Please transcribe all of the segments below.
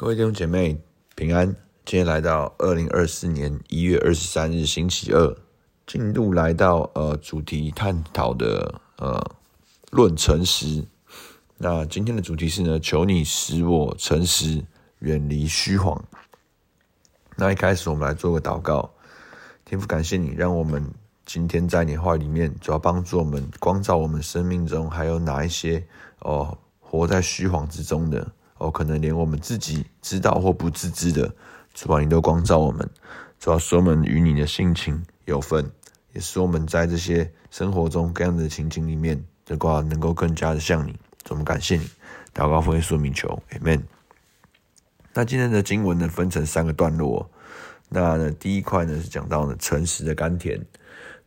各位弟兄姐妹平安，今天来到二零二四年一月二十三日星期二，进度来到呃主题探讨的呃论诚实。那今天的主题是呢，求你使我诚实，远离虚谎。那一开始我们来做个祷告，天父感谢你，让我们今天在你话里面，主要帮助我们光照我们生命中还有哪一些哦活在虚谎之中的。哦，可能连我们自己知道或不自知的，主啊，你都光照我们，主要使我们与你的性情有份，也使我们在这些生活中各样的情景里面，这个能够更加的像你。主，我们感谢你，祷告奉耶稣名求，Amen。那今天的经文呢，分成三个段落。那呢，第一块呢是讲到呢诚实的甘甜。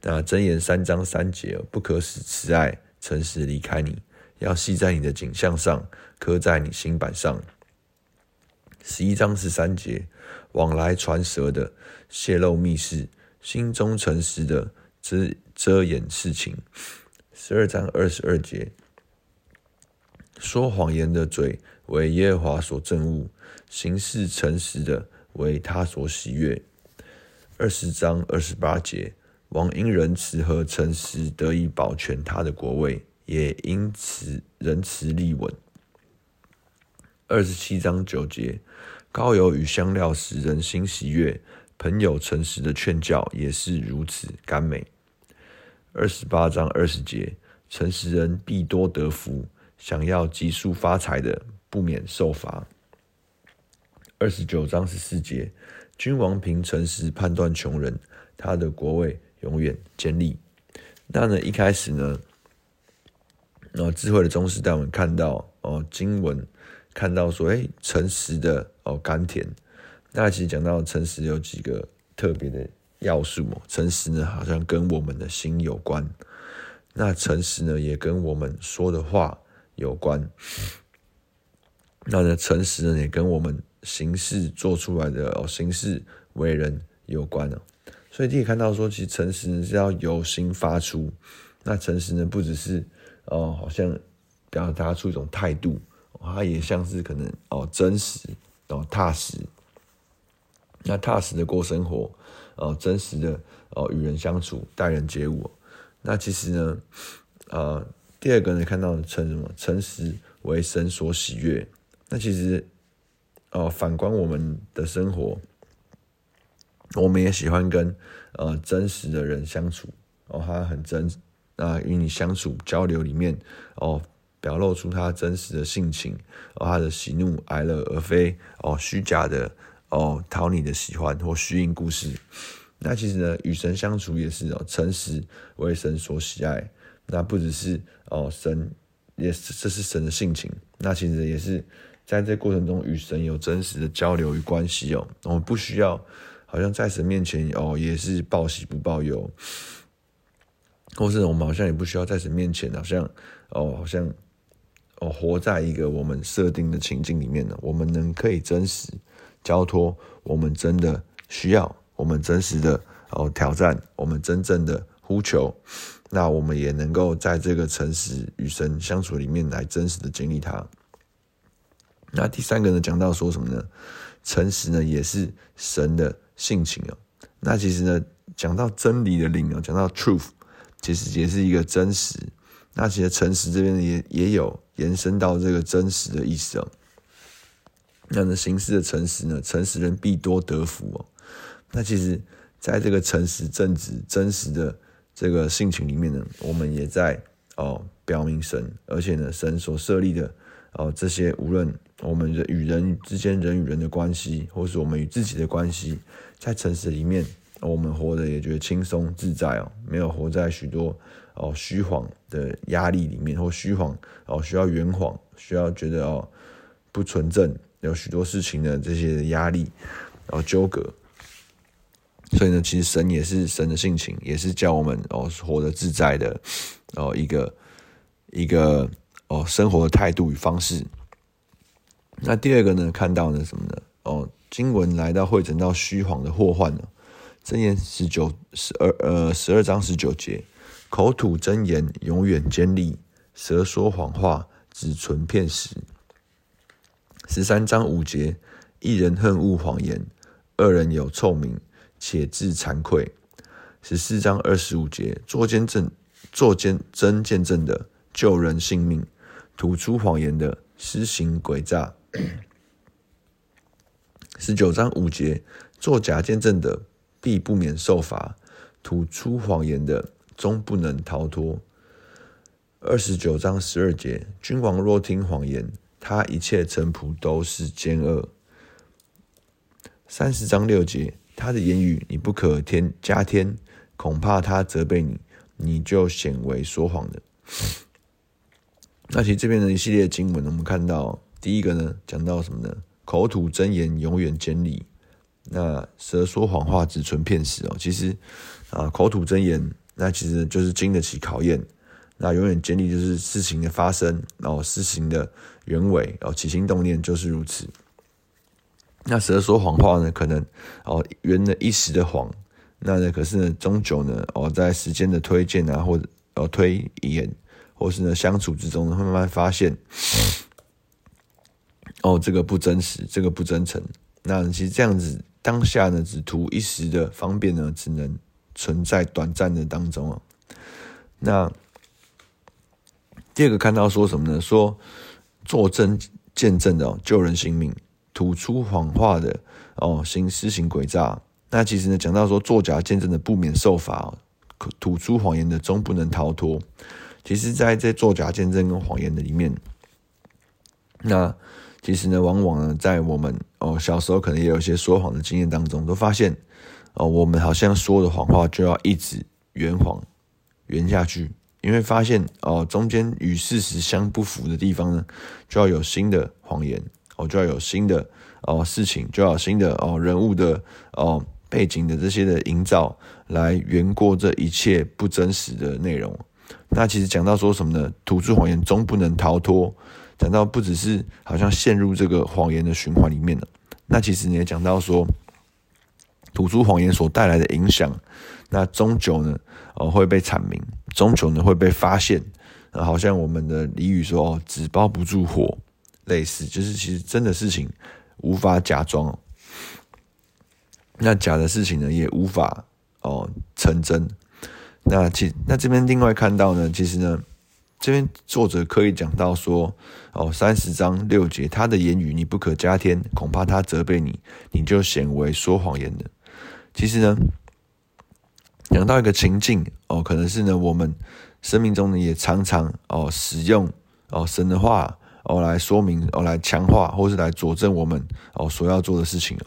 那箴言三章三节，不可使慈爱、诚实离开你。要系在你的颈项上，刻在你心板上。十一章十三节，往来传舌的泄露密事，心中诚实的遮遮掩事情。十二章二十二节，说谎言的嘴为耶和华所憎恶，行事诚实的为他所喜悦。二十章二十八节，王因仁慈和诚实得以保全他的国位。也因此仁慈立稳。二十七章九节，高油与香料使人心喜悦，朋友诚实的劝教也是如此甘美。二十八章二十节，诚实人必多得福，想要急速发财的不免受罚。二十九章十四节，君王凭诚实判断穷人，他的国位永远坚立。那呢，一开始呢？智慧的中师带我们看到哦，经文看到说，哎，诚实的哦甘甜。那其实讲到诚实有几个特别的要素哦，诚实呢好像跟我们的心有关，那诚实呢也跟我们说的话有关，那呢诚实呢也跟我们行事做出来的哦行事为人有关哦。所以可以看到说，其实诚实是要由心发出，那诚实呢不只是。哦，好像表达出一种态度，它也像是可能哦真实哦踏实，那踏实的过生活，哦真实的哦与人相处、待人接物。那其实呢，呃，第二个呢看到称什么？诚实为神所喜悦。那其实哦反观我们的生活，我们也喜欢跟呃真实的人相处，哦他很真。那与你相处交流里面，哦，表露出他真实的性情，哦，他的喜怒哀乐，而非哦虚假的哦讨你的喜欢或虚应故事。那其实呢，与神相处也是哦，诚实为神所喜爱。那不只是哦神，也是这是神的性情。那其实也是在这过程中与神有真实的交流与关系哦。我们不需要好像在神面前哦，也是报喜不报忧。或是我们好像也不需要在神面前，好像哦，好像哦，活在一个我们设定的情境里面呢。我们能可以真实交托，我们真的需要，我们真实的哦挑战，我们真正的呼求，那我们也能够在这个诚实与神相处里面来真实的经历它。那第三个呢，讲到说什么呢？诚实呢，也是神的性情哦。那其实呢，讲到真理的灵哦，讲到 truth。其实也是一个真实，那其实诚实这边也也有延伸到这个真实的意思哦。那呢，行事的诚实呢，诚实人必多得福哦。那其实，在这个诚实、正直、真实的这个性情里面呢，我们也在哦表明神，而且呢，神所设立的哦这些，无论我们人与人之间人与人的关系，或是我们与自己的关系，在诚实里面。我们活得也觉得轻松自在哦，没有活在许多哦虚谎的压力里面，或虚谎哦需要圆谎，需要觉得哦不纯正，有许多事情的这些压力，然后纠葛。所以呢，其实神也是神的性情，也是叫我们哦活得自在的哦一个一个哦生活的态度与方式。那第二个呢，看到呢什么呢？哦，经文来到会诊到虚谎的祸患呢。箴言十九十二呃十二章十九节，口吐真言永远坚立，舌说谎话只存片时。十三章五节，一人恨恶谎言，二人有臭名，且自惭愧。十四章二十五节，作见证、作见真见证的，救人性命；吐出谎言的，施行诡诈。十九章五节，作假见证的，必不免受罚；吐出谎言的，终不能逃脱。二十九章十二节，君王若听谎言，他一切臣仆都是奸恶。三十章六节，他的言语你不可添加添，恐怕他责备你，你就显为说谎的。那其实这边的一系列经文，我们看到第一个呢，讲到什么呢？口吐真言，永远监理；那蛇说谎话，只存骗时哦。其实啊，口吐真言，那其实就是经得起考验。那永远坚立就是事情的发生，然后事情的原委，然后起心动念就是如此。那蛇说谎话呢，可能哦圆了一时的谎，那呢可是呢终究呢哦在时间的推荐啊，或者哦推演，或是呢相处之中呢，会慢慢发现，哦这个不真实，这个不真诚。那其实这样子当下呢，只图一时的方便呢，只能存在短暂的当中哦。那。第二个看到说什么呢？说作真见证的救人性命，吐出谎话的哦行施行诡诈。那其实呢讲到说作假见证的不免受罚，吐出谎言的终不能逃脱。其实在这作假见证跟谎言的里面，那其实呢往往呢在我们哦小时候可能也有一些说谎的经验当中，都发现哦我们好像说的谎话就要一直圆谎圆下去。因为发现哦，中间与事实相不符的地方呢，就要有新的谎言哦，就要有新的哦事情，就要有新的哦人物的哦背景的这些的营造，来圆过这一切不真实的内容。那其实讲到说什么呢？吐出谎言终不能逃脱。讲到不只是好像陷入这个谎言的循环里面了，那其实你也讲到说，吐出谎言所带来的影响，那终究呢，哦会被阐明。终究呢会被发现，好像我们的俚语说哦，纸包不住火，类似就是其实真的事情无法假装，那假的事情呢也无法哦成真。那其那这边另外看到呢，其实呢这边作者可以讲到说哦，三十章六节，他的言语你不可加添，恐怕他责备你，你就显为说谎言的。其实呢。讲到一个情境哦，可能是呢，我们生命中呢也常常哦使用哦神的话哦来说明哦来强化，或是来佐证我们哦所要做的事情，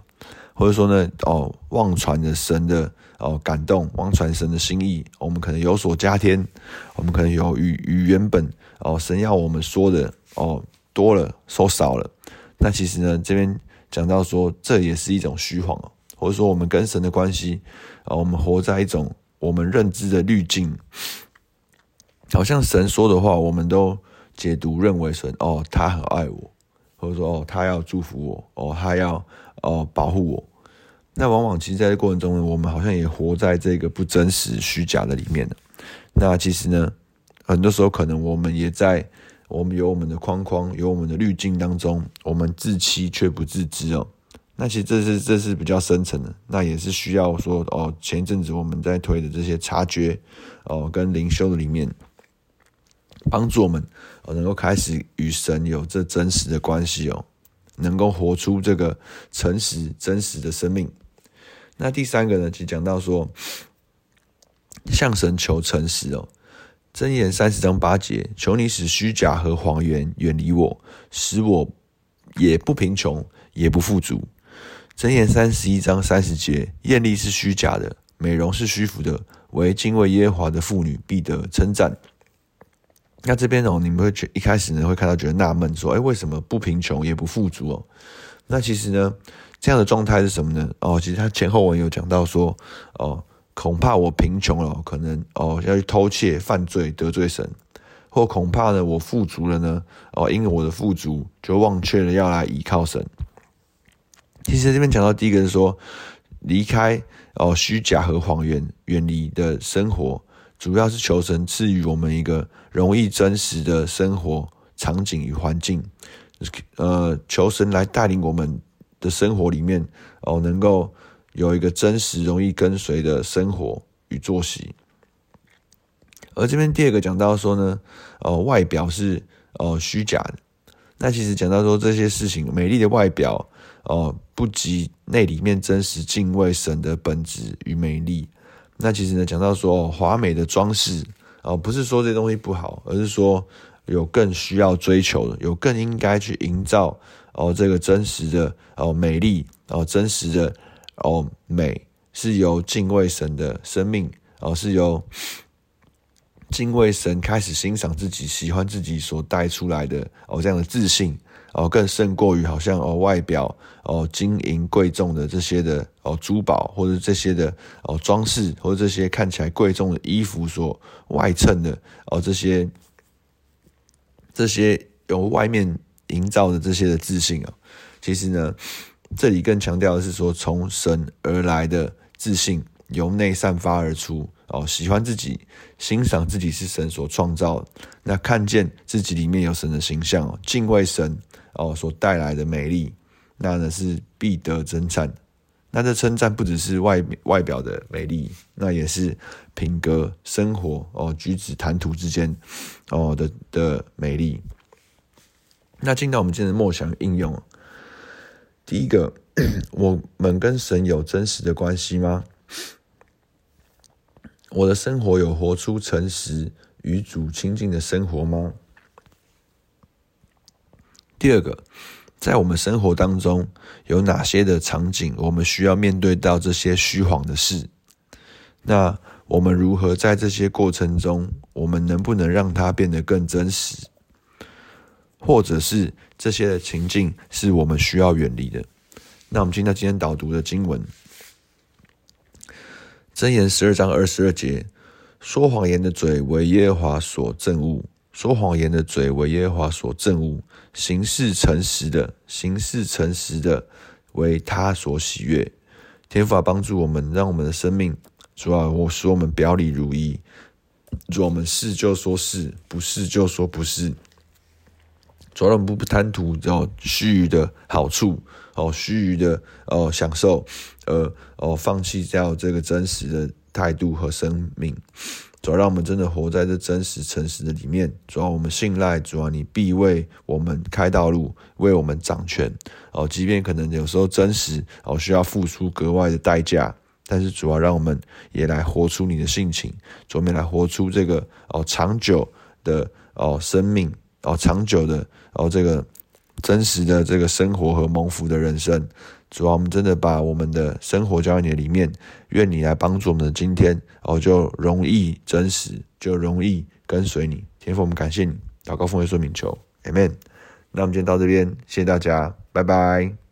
或者说呢哦妄传的神的哦感动，妄传神的心意，我们可能有所加添，我们可能有与与原本哦神要我们说的哦多了说少了，那其实呢这边讲到说这也是一种虚谎哦。或者说，我们跟神的关系啊，我们活在一种我们认知的滤镜，好像神说的话，我们都解读认为神哦，他很爱我，或者说哦，他要祝福我，哦，他要哦保护我。那往往其实，在这过程中呢，我们好像也活在这个不真实、虚假的里面。那其实呢，很多时候可能我们也在我们有我们的框框，有我们的滤镜当中，我们自欺却不自知哦。那其实这是这是比较深层的，那也是需要说哦，前一阵子我们在推的这些察觉哦，跟灵修的里面，帮助我们哦，能够开始与神有这真实的关系哦，能够活出这个诚实真实的生命。那第三个呢，就讲到说，向神求诚实哦，箴言三十章八节，求你使虚假和谎言远离我，使我也不贫穷，也不富足。箴言三十一章三十节：艳丽是虚假的，美容是虚浮的，惟敬畏耶和华的妇女必得称赞。那这边哦，你们会觉一开始呢会看到觉得纳闷，说：哎，为什么不贫穷也不富足哦？那其实呢，这样的状态是什么呢？哦，其实他前后文有讲到说：哦，恐怕我贫穷了，可能哦要去偷窃、犯罪、得罪神；或恐怕呢我富足了呢，哦，因为我的富足就忘却了要来倚靠神。其实这边讲到第一个是说，离开哦虚假和谎言，远离的生活，主要是求神赐予我们一个容易真实的生活场景与环境，呃，求神来带领我们的生活里面哦，能够有一个真实、容易跟随的生活与作息。而这边第二个讲到说呢，哦，外表是哦虚假的。那其实讲到说这些事情，美丽的外表哦，不及内里面真实敬畏神的本质与美丽。那其实呢，讲到说华美的装饰哦，不是说这东西不好，而是说有更需要追求的，有更应该去营造哦这个真实的哦美丽哦真实的哦美，是由敬畏神的生命哦，是由。敬畏神，开始欣赏自己，喜欢自己所带出来的哦，这样的自信哦，更胜过于好像哦外表哦金银贵重的这些的哦珠宝，或者这些的哦装饰，或者这些看起来贵重的衣服所外衬的哦这些这些由外面营造的这些的自信啊，其实呢，这里更强调的是说，从神而来的自信由内散发而出。哦，喜欢自己，欣赏自己是神所创造，那看见自己里面有神的形象，敬畏神哦所带来的美丽，那呢是必得称赞。那这称赞不只是外外表的美丽，那也是品格、生活哦、举止、谈吐之间哦的的美丽。那进到我们今天的默想应用，第一个，我们跟神有真实的关系吗？我的生活有活出诚实与主亲近的生活吗？第二个，在我们生活当中有哪些的场景，我们需要面对到这些虚谎的事？那我们如何在这些过程中，我们能不能让它变得更真实？或者是这些的情境是我们需要远离的？那我们进到今天导读的经文。箴言十二章二十二节，说谎言的嘴为耶和华所憎恶，说谎言的嘴为耶和华所憎恶，行事诚实的，行事诚实的为他所喜悦。天父啊，帮助我们，让我们的生命，主啊，我使我们表里如一，主啊，我们是就说是，不是就说不是。主啊，我们不贪图哦虚余的好处，哦虚余的哦享受，呃哦放弃掉这个真实的态度和生命。主要，让我们真的活在这真实诚实的里面。主要，我们信赖主啊，你必为我们开道路，为我们掌权。哦，即便可能有时候真实哦需要付出格外的代价，但是主啊，让我们也来活出你的性情，主，我们来活出这个哦长久的哦生命。哦，长久的哦，这个真实的这个生活和蒙福的人生，主啊，我们真的把我们的生活交在你的里面，愿你来帮助我们的今天哦，就容易真实，就容易跟随你。天父，我们感谢你，祷告奉耶稣名求，Amen。那我们今天到这边，谢谢大家，拜拜。